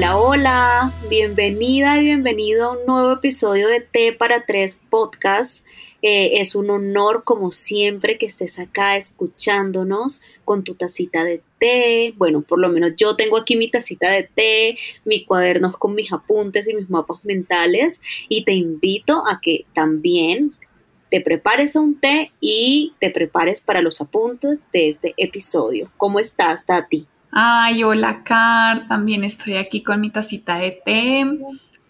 Hola, hola, bienvenida y bienvenido a un nuevo episodio de T para Tres Podcast. Eh, es un honor, como siempre, que estés acá escuchándonos con tu tacita de té. Bueno, por lo menos yo tengo aquí mi tacita de té, mis cuadernos con mis apuntes y mis mapas mentales. Y te invito a que también te prepares a un té y te prepares para los apuntes de este episodio. ¿Cómo estás, Tati? Ay, hola, Car. También estoy aquí con mi tacita de té.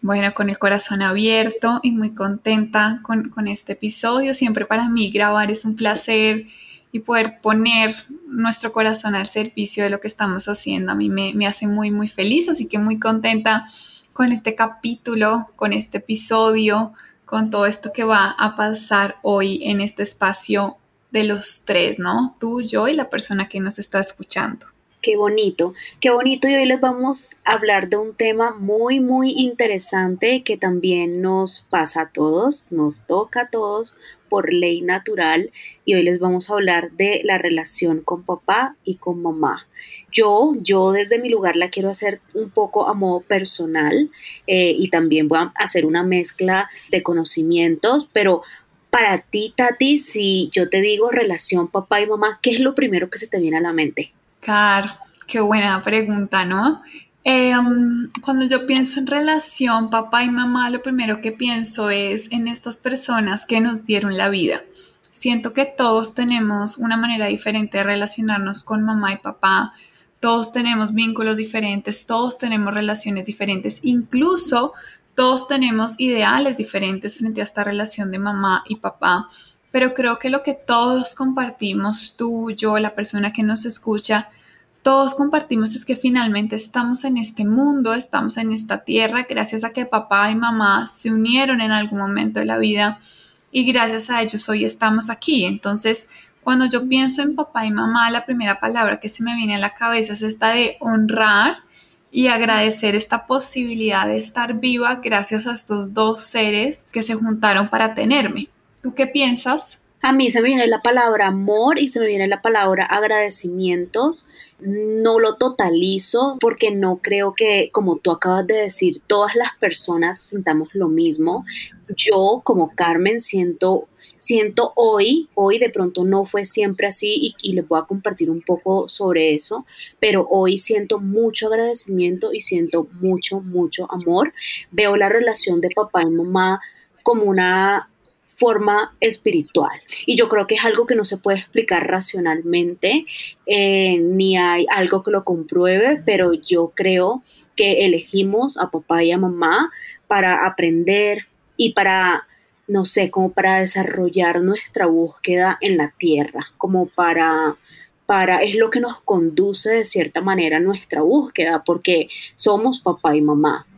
Bueno, con el corazón abierto y muy contenta con, este episodio. Siempre para mí grabar es un placer y poder poner nuestro corazón al servicio de lo que estamos haciendo. A mí me, me hace muy, muy feliz, así que muy contenta con este capítulo, con este episodio, con todo esto que va a pasar hoy en este espacio de los tres, ¿no? Tú, yo y la persona que nos está escuchando. Qué bonito, qué bonito y hoy les vamos a hablar de un tema muy, muy interesante que también nos pasa a todos, nos toca a todos por ley natural y hoy les vamos a hablar de la relación con papá y con mamá. Yo, yo desde mi lugar la quiero hacer un poco a modo personal eh, y también voy a hacer una mezcla de conocimientos, pero para ti, Tati, si yo te digo relación papá y mamá, ¿qué es lo primero que se te viene a la mente? Car, qué buena pregunta, ¿no? Em, cuando yo pienso en relación papá y mamá, lo primero que pienso es en estas personas que nos dieron la vida. Siento que todos tenemos una manera diferente de relacionarnos con mamá y papá, todos tenemos vínculos diferentes, todos tenemos relaciones diferentes, incluso todos tenemos ideales diferentes frente a esta relación de mamá y papá pero creo que lo que todos compartimos, tú, yo, la persona que nos escucha, todos compartimos es que finalmente estamos en este mundo, estamos en esta tierra, gracias a que papá y mamá se unieron en algún momento de la vida y gracias a ellos hoy estamos aquí. Entonces, cuando yo pienso en papá y mamá, la primera palabra que se me viene a la cabeza es esta de honrar y agradecer esta posibilidad de estar viva gracias a estos dos seres que se juntaron para tenerme. ¿Tú qué piensas? A mí se me viene la palabra amor y se me viene la palabra agradecimientos. No lo totalizo porque no creo que, como tú acabas de decir, todas las personas sintamos lo mismo. Yo, como Carmen, siento, siento hoy, hoy de pronto no fue siempre así y, y les voy a compartir un poco sobre eso, pero hoy siento mucho agradecimiento y siento mucho, mucho amor. Veo la relación de papá y mamá como una forma espiritual. Y yo creo que es algo que no se puede explicar racionalmente, eh, ni hay algo que lo compruebe, pero yo creo que elegimos a papá y a mamá para aprender y para, no sé, como para desarrollar nuestra búsqueda en la tierra, como para para, es lo que nos conduce de cierta manera a nuestra búsqueda, porque somos papá y mamá.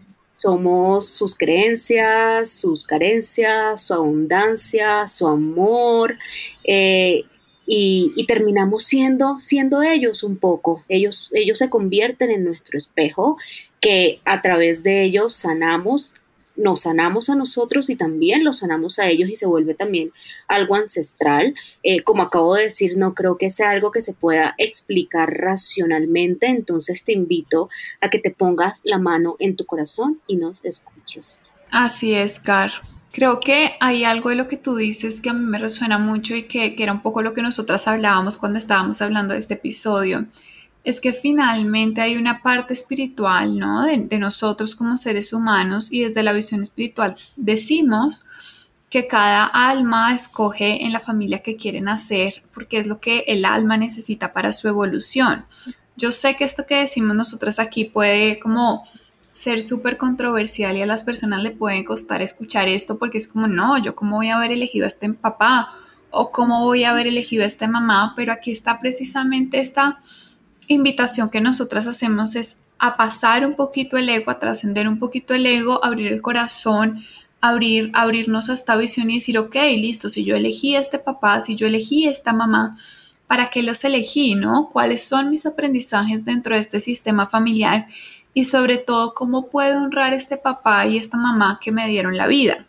Somos sus creencias, sus carencias, su abundancia, su amor, eh, y, terminamos siendo, siendo ellos un poco. Ellos, ellos se convierten en nuestro espejo, que a través de ellos sanamos nos sanamos a nosotros y también los sanamos a ellos y se vuelve también algo ancestral. Eh, como acabo de decir, no creo que sea algo que se pueda explicar racionalmente, entonces te invito a que te pongas la mano en tu corazón y nos escuches. Así es, Car. Creo que hay algo de lo que tú dices que a mí me resuena mucho y que, que era un poco lo que nosotras hablábamos cuando estábamos hablando de este episodio es que finalmente hay una parte espiritual, ¿no? De, nosotros como seres humanos y desde la visión espiritual decimos que cada alma escoge en la familia que quiere nacer porque es lo que el alma necesita para su evolución. Yo sé que esto que decimos nosotras aquí puede como ser súper controversial y a las personas le puede costar escuchar esto porque es como, no, yo cómo voy a haber elegido a este papá o cómo voy a haber elegido a esta mamá, pero aquí está precisamente esta invitación que nosotras hacemos es a pasar un poquito el ego, a trascender un poquito el ego, abrir el corazón, abrir, abrirnos a esta visión y decir, ok, listo, si yo elegí a este papá, si yo elegí a esta mamá, ¿para qué los elegí, no? ¿Cuáles son mis aprendizajes dentro de este sistema familiar? Y sobre todo, ¿cómo puedo honrar a este papá y esta mamá que me dieron la vida?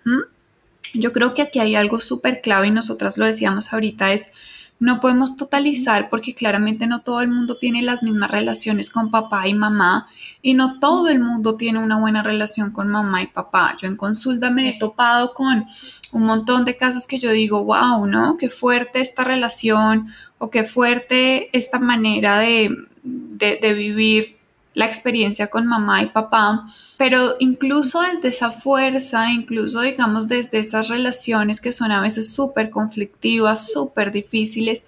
Yo creo que aquí hay algo súper clave y nosotras lo decíamos ahorita, es no podemos totalizar porque claramente no todo el mundo tiene las mismas relaciones con papá y mamá y no todo el mundo tiene una buena relación con mamá y papá. Yo en consulta me he topado con un montón de casos que yo digo, wow, ¿no? Qué fuerte esta relación o qué fuerte esta manera de, de, vivir la experiencia con mamá y papá, pero incluso desde esa fuerza, incluso digamos desde estas relaciones que son a veces súper conflictivas, súper difíciles,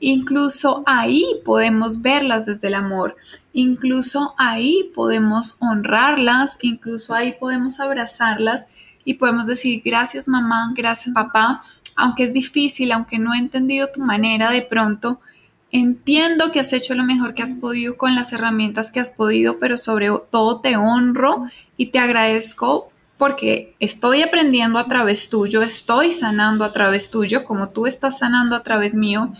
incluso ahí podemos verlas desde el amor, incluso ahí podemos honrarlas, incluso ahí podemos abrazarlas y podemos decir gracias mamá, gracias papá, aunque es difícil, aunque no he entendido tu manera de pronto, Entiendo que has hecho lo mejor que has podido con las herramientas que has podido, pero sobre todo te honro y te agradezco porque estoy aprendiendo a través tuyo, estoy sanando a través tuyo, como tú estás sanando a través mío,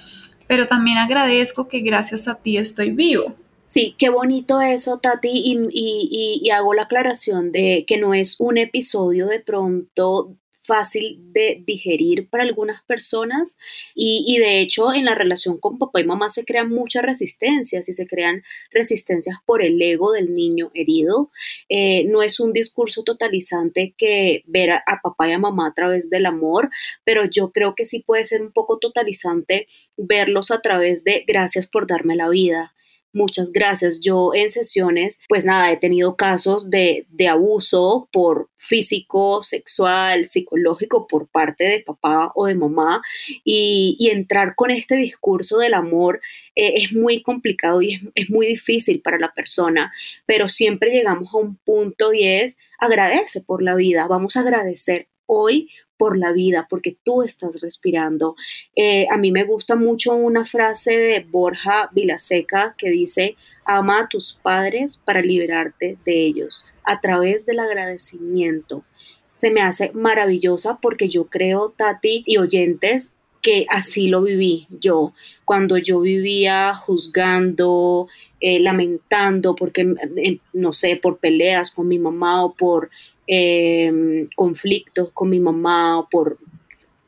pero también agradezco que gracias a ti estoy vivo. Sí, qué bonito eso, Tati, y, y, hago la aclaración de que no es un episodio de pronto fácil de digerir para algunas personas y, de hecho en la relación con papá y mamá se crean muchas resistencias y se crean resistencias por el ego del niño herido. Eh, no es un discurso totalizante que ver a, a papá y a mamá a través del amor, pero yo creo que sí puede ser un poco totalizante verlos a través de gracias por darme la vida, Muchas gracias. Yo en sesiones, pues nada, he tenido casos de, abuso por físico, sexual, psicológico por parte de papá o de mamá y, entrar con este discurso del amor eh, es muy complicado y es, es muy difícil para la persona, pero siempre llegamos a un punto y es agradece por la vida, vamos a agradecer hoy por la vida, porque tú estás respirando. Eh, a mí me gusta mucho una frase de Borja Vilaseca que dice, ama a tus padres para liberarte de ellos, a través del agradecimiento. Se me hace maravillosa porque yo creo, Tati y oyentes, que así lo viví yo, cuando yo vivía juzgando, eh, lamentando, porque, eh, no sé, por peleas con mi mamá o por Em, conflictos con mi mamá o por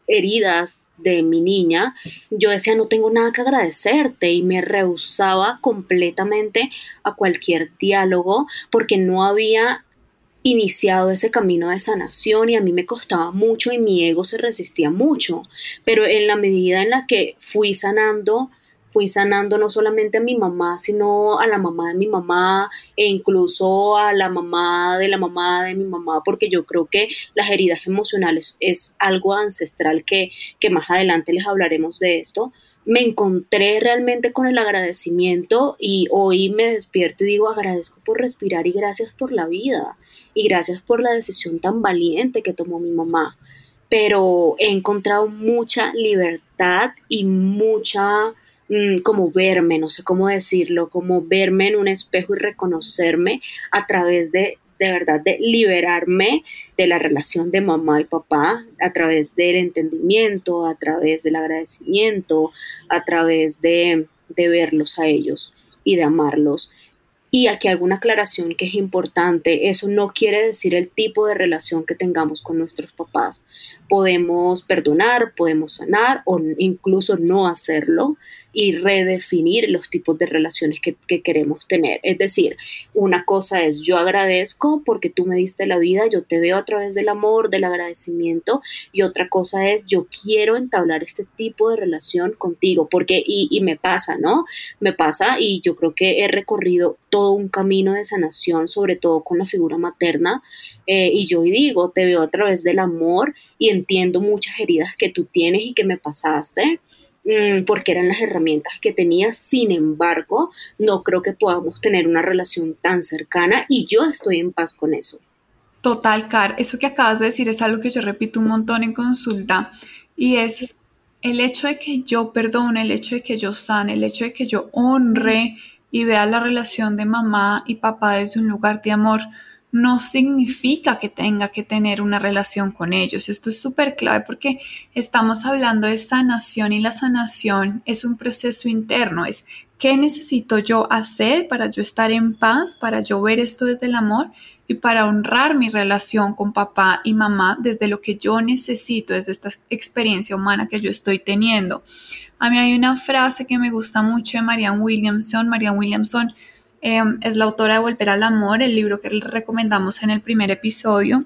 heridas de mi niña, yo decía, no tengo nada que agradecerte y me rehusaba completamente a cualquier diálogo porque no había iniciado ese camino de sanación y a mí me costaba mucho y mi ego se resistía mucho, pero en la medida en la que fui sanando, fui sanando no solamente a mi mamá, sino a la mamá de mi mamá e incluso a la mamá de la mamá de mi mamá, porque yo creo que las heridas emocionales es algo ancestral que, que más adelante les hablaremos de esto. Me encontré realmente con el agradecimiento y hoy me despierto y digo agradezco por respirar y gracias por la vida y gracias por la decisión tan valiente que tomó mi mamá. Pero he encontrado mucha libertad y mucha como verme, no sé cómo decirlo, como verme en un espejo y reconocerme a través de, de verdad, de liberarme de la relación de mamá y papá, a través del entendimiento, a través del agradecimiento, a través de, de verlos a ellos y de amarlos. Y aquí hago una aclaración que es importante. Eso no quiere decir el tipo de relación que tengamos con nuestros papás. Podemos perdonar, podemos sanar o incluso no hacerlo y redefinir los tipos de relaciones que, queremos tener. Es decir, una cosa es yo agradezco porque tú me diste la vida, yo te veo a través del amor, del agradecimiento, y otra cosa es yo quiero entablar este tipo de relación contigo, porque, y, me pasa, ¿no? Me pasa y yo creo que he recorrido todo un camino de sanación, sobre todo con la figura materna, eh, y yo digo, te veo a través del amor y entiendo muchas heridas que tú tienes y que me pasaste Mm, porque eran las herramientas que tenía. Sin embargo, no creo que podamos tener una relación tan cercana y yo estoy en paz con eso. Total, Car, eso que acabas de decir es algo que yo repito un montón en consulta y es el hecho de que yo perdone, el hecho de que yo sane, el hecho de que yo honre y vea la relación de mamá y papá desde un lugar de amor no significa que tenga que tener una relación con ellos. Esto es súper clave porque estamos hablando de sanación y la sanación es un proceso interno, es qué necesito yo hacer para yo estar en paz, para yo ver esto desde el amor y para honrar mi relación con papá y mamá desde lo que yo necesito, desde esta experiencia humana que yo estoy teniendo. A mí hay una frase que me gusta mucho de Marianne Williamson. Marianne Williamson Em, es la autora de Volver al Amor, el libro que recomendamos en el primer episodio.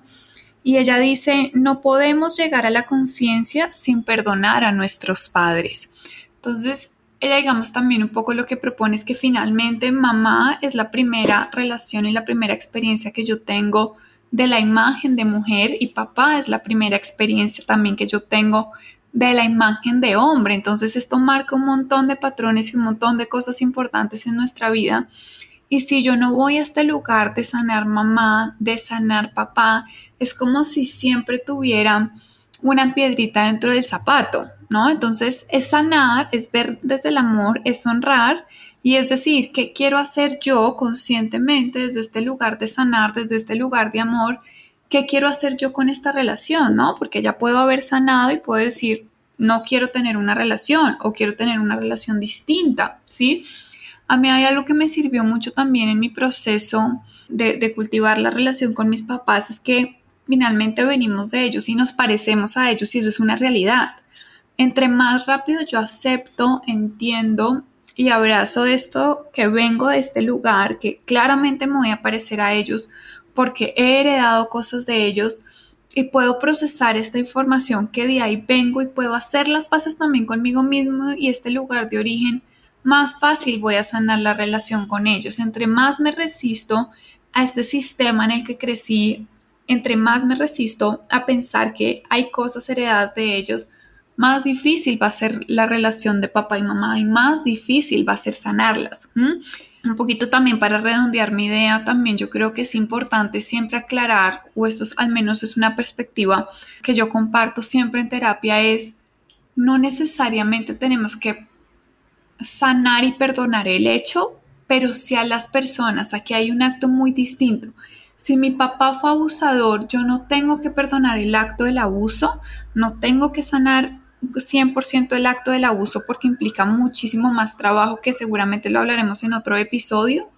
Y ella dice, no podemos llegar a la conciencia sin perdonar a nuestros padres. Entonces, ella digamos también un poco lo que propone es que finalmente mamá es la primera relación y la primera experiencia que yo tengo de la imagen de mujer y papá es la primera experiencia también que yo tengo de la imagen de hombre. Entonces esto marca un montón de patrones y un montón de cosas importantes en nuestra vida y si yo no voy a este lugar de sanar mamá, de sanar papá, es como si siempre tuviera una piedrita dentro del zapato, Entonces es sanar, es ver desde el amor, es honrar y es decir, ¿qué quiero hacer yo conscientemente desde este lugar de sanar, desde este lugar de amor? ¿Qué quiero hacer yo con esta relación, no? Porque ya puedo haber sanado y puedo decir, no quiero tener una relación o quiero tener una relación distinta, ¿sí? A mí hay algo que me sirvió mucho también en mi proceso de, cultivar la relación con mis papás, es que finalmente venimos de ellos y nos parecemos a ellos y eso es una realidad. Entre más rápido yo acepto, entiendo y abrazo esto, que vengo de este lugar, que claramente me voy a parecer a ellos porque he heredado cosas de ellos y puedo procesar esta información que de ahí vengo y puedo hacer las paces también conmigo mismo y este lugar de origen más fácil voy a sanar la relación con ellos. Entre más me resisto a este sistema en el que crecí, entre más me resisto a pensar que hay cosas heredadas de ellos, más difícil va a ser la relación de papá y mamá y más difícil va a ser sanarlas. Un poquito también para redondear mi idea, también yo creo que es importante siempre aclarar, o esto al menos es una perspectiva que yo comparto siempre en terapia, es no necesariamente tenemos que sanar y perdonar el hecho, pero si a las personas, aquí hay un acto muy distinto. Si mi papá fue abusador, yo no tengo que perdonar el acto del abuso, no tengo que sanar 100% el acto del abuso porque implica muchísimo más trabajo que seguramente lo hablaremos en otro episodio,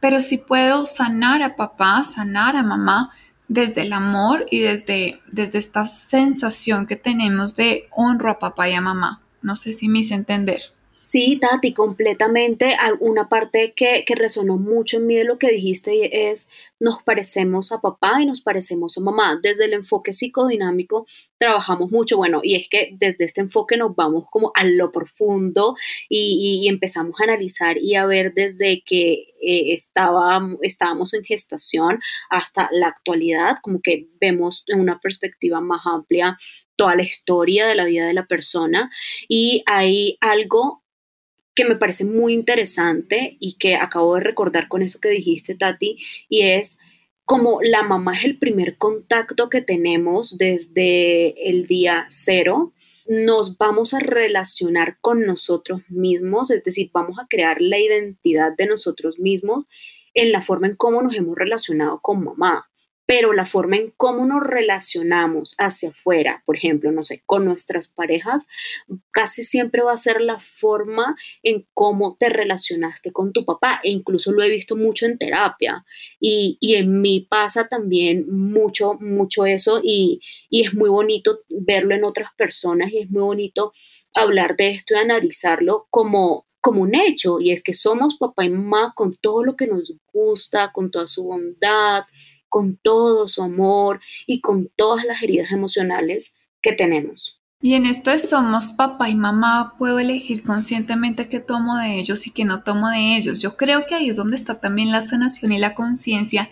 pero si puedo sanar a papá, sanar a mamá desde el amor y desde, desde esta sensación que tenemos de honro a papá y a mamá. No sé si me hice entender. Sí, Tati, completamente. Una parte que, que, resonó mucho en mí de lo que dijiste es, nos parecemos a papá y nos parecemos a mamá. Desde el enfoque psicodinámico trabajamos mucho, bueno, y es que desde este enfoque nos vamos como a lo profundo y, empezamos a analizar y a ver desde que eh, estaba, estábamos en gestación hasta la actualidad, como que vemos en una perspectiva más amplia toda la historia de la vida de la persona y hay algo que me parece muy interesante y que acabo de recordar con eso que dijiste, Tati, y es como la mamá es el primer contacto que tenemos desde el día cero, nos vamos a relacionar con nosotros mismos, es decir, vamos a crear la identidad de nosotros mismos en la forma en cómo nos hemos relacionado con mamá pero la forma en cómo nos relacionamos hacia afuera, por ejemplo, no sé, con nuestras parejas, casi siempre va a ser la forma en cómo te relacionaste con tu papá, e incluso lo he visto mucho en terapia, y, en mí pasa también mucho, mucho eso, y, y es muy bonito verlo en otras personas, y es muy bonito hablar de esto y analizarlo como como un hecho, y es que somos papá y mamá con todo lo que nos gusta, con toda su bondad, con todo su amor y con todas las heridas emocionales que tenemos. Y en esto de somos papá y mamá, puedo elegir conscientemente qué tomo de ellos y qué no tomo de ellos. Yo creo que ahí es donde está también la sanación y la conciencia.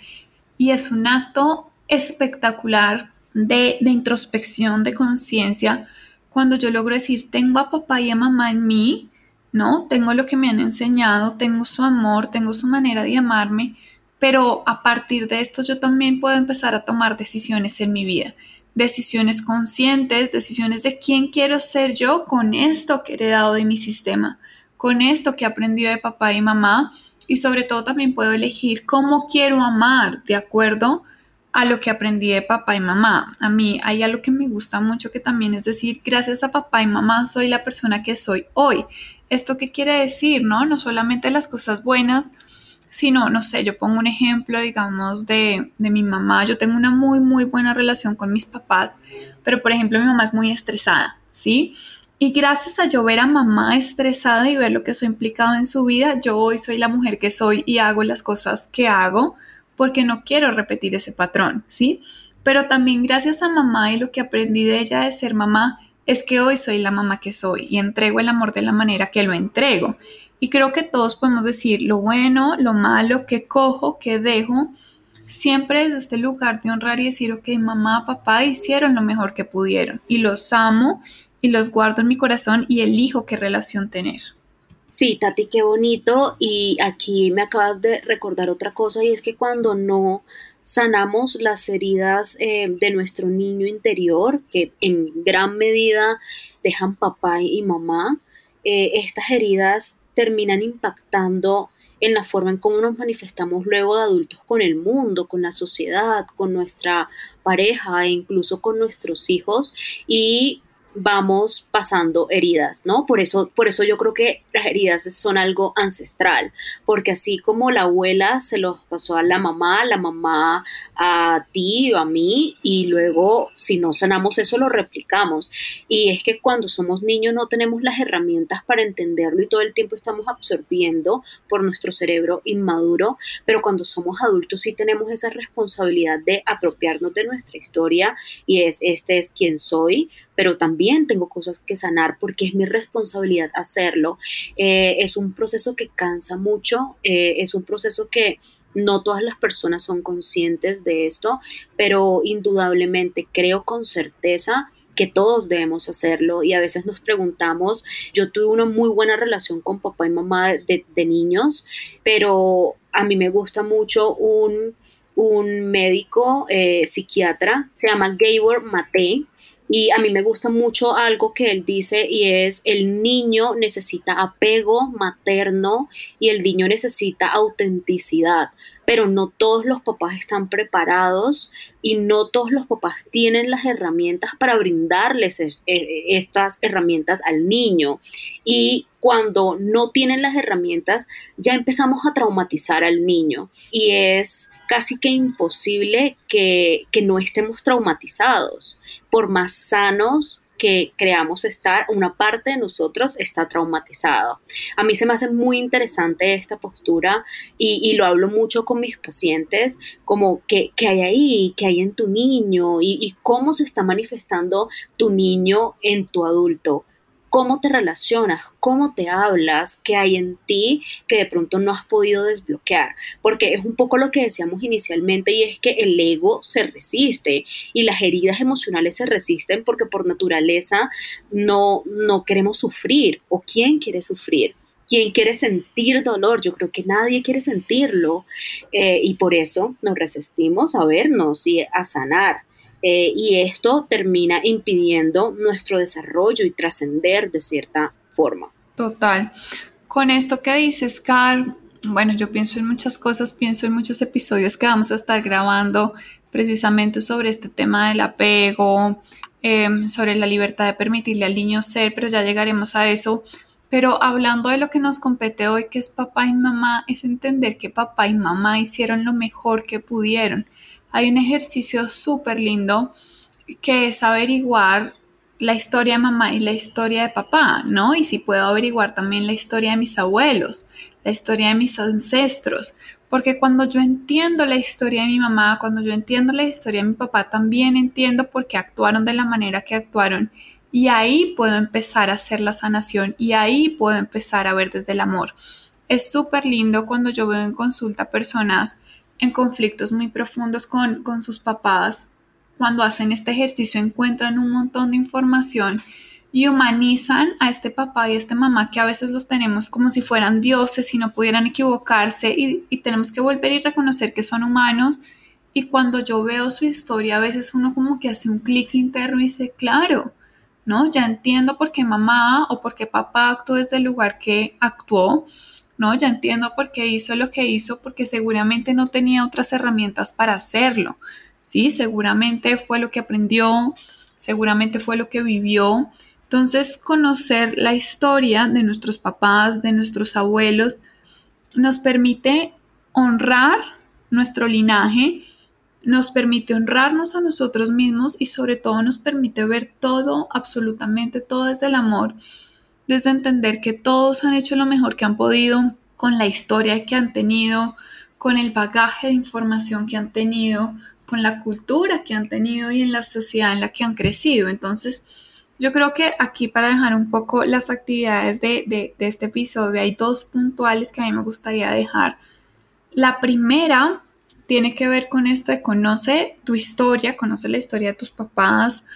Y es un acto espectacular de, de introspección, de conciencia, cuando yo logro decir, tengo a papá y a mamá en mí, ¿no? Tengo lo que me han enseñado, tengo su amor, tengo su manera de amarme, pero a partir de esto yo también puedo empezar a tomar decisiones en mi vida, decisiones conscientes, decisiones de quién quiero ser yo con esto que he heredado de mi sistema, con esto que he aprendido de papá y mamá y sobre todo también puedo elegir cómo quiero amar de acuerdo a lo que aprendí de papá y mamá. A mí hay algo que me gusta mucho que también es decir, gracias a papá y mamá soy la persona que soy hoy. ¿Esto qué quiere decir? No, no solamente las cosas buenas, sino, no sé, yo pongo un ejemplo, digamos, de, de mi mamá. Yo tengo una muy, muy buena relación con mis papás, pero por ejemplo mi mamá es muy estresada, ¿sí? Y gracias a yo ver a mamá estresada y ver lo que eso ha implicado en su vida, yo hoy soy la mujer que soy y hago las cosas que hago porque no quiero repetir ese patrón, ¿sí? Pero también gracias a mamá y lo que aprendí de ella de ser mamá es que hoy soy la mamá que soy y entrego el amor de la manera que lo entrego. Y creo que todos podemos decir lo bueno, lo malo, que cojo, que dejo, siempre desde este lugar de honrar y decir, ok, mamá, papá hicieron lo mejor que pudieron y los amo y los guardo en mi corazón y elijo qué relación tener. Sí, Tati, qué bonito. Y aquí me acabas de recordar otra cosa y es que cuando no sanamos las heridas eh, de nuestro niño interior, que en gran medida dejan papá y mamá, eh, estas heridas terminan impactando en la forma en cómo nos manifestamos luego de adultos con el mundo, con la sociedad, con nuestra pareja e incluso con nuestros hijos. Y vamos pasando heridas, ¿no? Por eso, por eso yo creo que las heridas son algo ancestral, porque así como la abuela se los pasó a la mamá, la mamá a ti o a mí, y luego si no sanamos eso lo replicamos. Y es que cuando somos niños no tenemos las herramientas para entenderlo y todo el tiempo estamos absorbiendo por nuestro cerebro inmaduro, pero cuando somos adultos sí tenemos esa responsabilidad de apropiarnos de nuestra historia y es, este es quien soy, pero también tengo cosas que sanar porque es mi responsabilidad hacerlo. Eh, es un proceso que cansa mucho, eh, es un proceso que no todas las personas son conscientes de esto, pero indudablemente creo con certeza que todos debemos hacerlo y a veces nos preguntamos, yo tuve una muy buena relación con papá y mamá de, niños, pero a mí me gusta mucho un, médico eh, psiquiatra, se llama Gabor Mate, y a mí me gusta mucho algo que él dice y es el niño necesita apego materno y el niño necesita autenticidad, pero no todos los papás están preparados y no todos los papás tienen las herramientas para brindarles e, e, estas herramientas al niño. Y cuando no tienen las herramientas, ya empezamos a traumatizar al niño y es casi que imposible que, no estemos traumatizados. Por más sanos que creamos estar, una parte de nosotros está traumatizado. A mí se me hace muy interesante esta postura y, lo hablo mucho con mis pacientes, como que, hay ahí, que hay en tu niño y, y cómo se está manifestando tu niño en tu adulto cómo te relacionas, cómo te hablas, qué hay en ti que de pronto no has podido desbloquear, porque es un poco lo que decíamos inicialmente y es que el ego se resiste y las heridas emocionales se resisten porque por naturaleza no, no queremos sufrir o quién quiere sufrir. ¿Quién quiere sentir dolor? Yo creo que nadie quiere sentirlo eh, y por eso nos resistimos a vernos y a sanar. Eh, y esto termina impidiendo nuestro desarrollo y trascender de cierta forma. Total. Con esto que dices, Carl, bueno, yo pienso en muchas cosas, pienso en muchos episodios que vamos a estar grabando precisamente sobre este tema del apego, em, sobre la libertad de permitirle al niño ser, pero ya llegaremos a eso. Pero hablando de lo que nos compete hoy, que es papá y mamá, es entender que papá y mamá hicieron lo mejor que pudieron hay un ejercicio súper lindo que es averiguar la historia de mamá y la historia de papá, ¿no? Y si puedo averiguar también la historia de mis abuelos, la historia de mis ancestros, porque cuando yo entiendo la historia de mi mamá, cuando yo entiendo la historia de mi papá, también entiendo por qué actuaron de la manera que actuaron y ahí puedo empezar a hacer la sanación y ahí puedo empezar a ver desde el amor. Es súper lindo cuando yo veo en consulta personas en conflictos muy profundos con, con sus papás, cuando hacen este ejercicio encuentran un montón de información y humanizan a este papá y a esta mamá que a veces los tenemos como si fueran dioses y no pudieran equivocarse y, y, tenemos que volver y reconocer que son humanos. Y cuando yo veo su historia, a veces uno como que hace un clic interno y dice, claro, ¿no? Ya entiendo por qué mamá o por qué papá actuó desde el lugar que actuó ¿no? Ya entiendo por qué hizo lo que hizo, porque seguramente no tenía otras herramientas para hacerlo, ¿sí? Seguramente fue lo que aprendió, seguramente fue lo que vivió. Entonces, conocer la historia de nuestros papás, de nuestros abuelos, nos permite honrar nuestro linaje, nos permite honrarnos a nosotros mismos y sobre todo nos permite ver todo, absolutamente todo desde el amor desde entender que todos han hecho lo mejor que han podido con la historia que han tenido, con el bagaje de información que han tenido, con la cultura que han tenido y en la sociedad en la que han crecido. Entonces, yo creo que aquí para dejar un poco las actividades de, este episodio, hay dos puntuales que a mí me gustaría dejar. La primera tiene que ver con esto de conoce tu historia, conoce la historia de tus papás,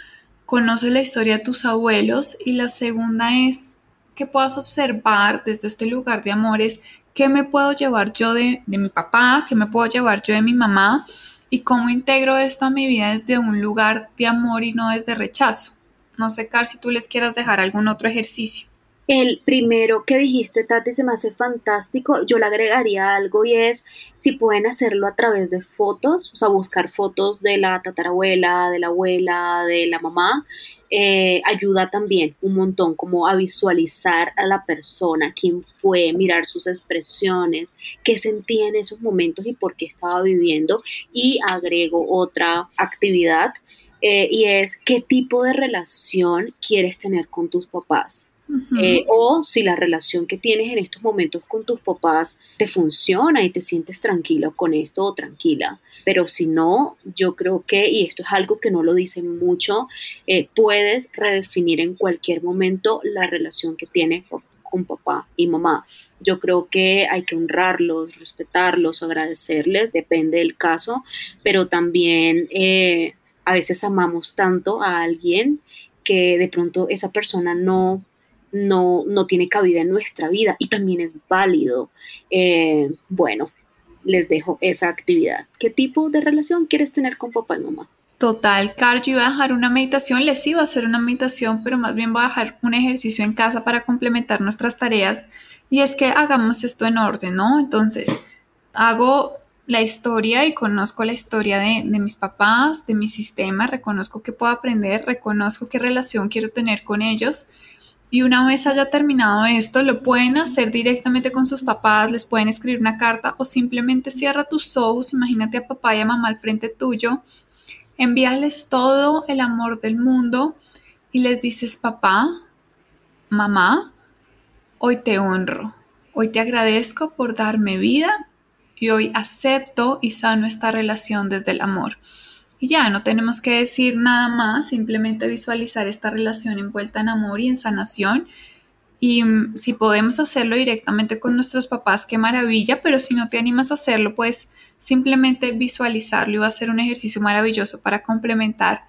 conoce la historia de tus abuelos y la segunda es que puedas observar desde este lugar de amores qué me puedo llevar yo de, mi papá, qué me puedo llevar yo de mi mamá y cómo integro esto a mi vida desde un lugar de amor y no desde rechazo. No sé, Car, si tú les quieras dejar algún otro ejercicio. El primero que dijiste, Tati, se me hace fantástico. Yo le agregaría algo y es si pueden hacerlo a través de fotos, o sea, buscar fotos de la tatarabuela, de la abuela, de la mamá, eh, ayuda también un montón como a visualizar a la persona, quién fue, mirar sus expresiones, qué sentía en esos momentos y por qué estaba viviendo. Y agrego otra actividad eh, y es qué tipo de relación quieres tener con tus papás eh, o si la relación que tienes en estos momentos con tus papás te funciona y te sientes tranquilo con esto o tranquila. Pero si no, yo creo que, y esto es algo que no lo dicen mucho, eh, puedes redefinir en cualquier momento la relación que tienes con papá y mamá. Yo creo que hay que honrarlos, respetarlos, agradecerles, depende del caso, pero también eh, a veces amamos tanto a alguien que de pronto esa persona no no, no tiene cabida en nuestra vida y también es válido. Eh, bueno, les dejo esa actividad. ¿Qué tipo de relación quieres tener con papá y mamá? Total, Car, yo iba a dejar una meditación, les iba a hacer una meditación, pero más bien voy a dejar un ejercicio en casa para complementar nuestras tareas. Y es que hagamos esto en orden, ¿no? Entonces, hago la historia y conozco la historia de, de, mis papás, de mi sistema, reconozco que puedo aprender, reconozco qué relación quiero tener con ellos y una vez haya terminado esto, lo pueden hacer directamente con sus papás, les pueden escribir una carta o simplemente cierra tus ojos, imagínate a papá y a mamá al frente tuyo, envíales todo el amor del mundo y les dices, papá, mamá, hoy te honro, hoy te agradezco por darme vida y hoy acepto y sano esta relación desde el amor. Y ya, no tenemos que decir nada más, simplemente visualizar esta relación envuelta en amor y en sanación. Y mm, si podemos hacerlo directamente con nuestros papás, qué maravilla, pero si no te animas a hacerlo, pues simplemente visualizarlo y va a ser un ejercicio maravilloso para complementar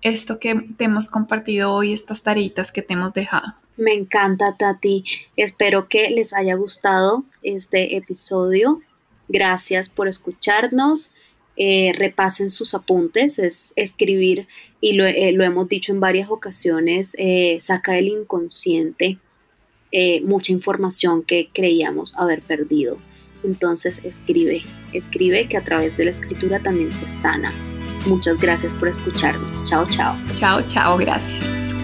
esto que te hemos compartido hoy, estas tareitas que te hemos dejado. Me encanta, Tati. Espero que les haya gustado este episodio. Gracias por escucharnos. Eh, repasen sus apuntes, es escribir, y lo, eh, hemos dicho en varias ocasiones, eh, saca del inconsciente mucha información que creíamos haber perdido. Entonces escribe, escribe que a través de la escritura también se sana. Muchas gracias por escucharnos. Chao, chao. Chao, chao, gracias.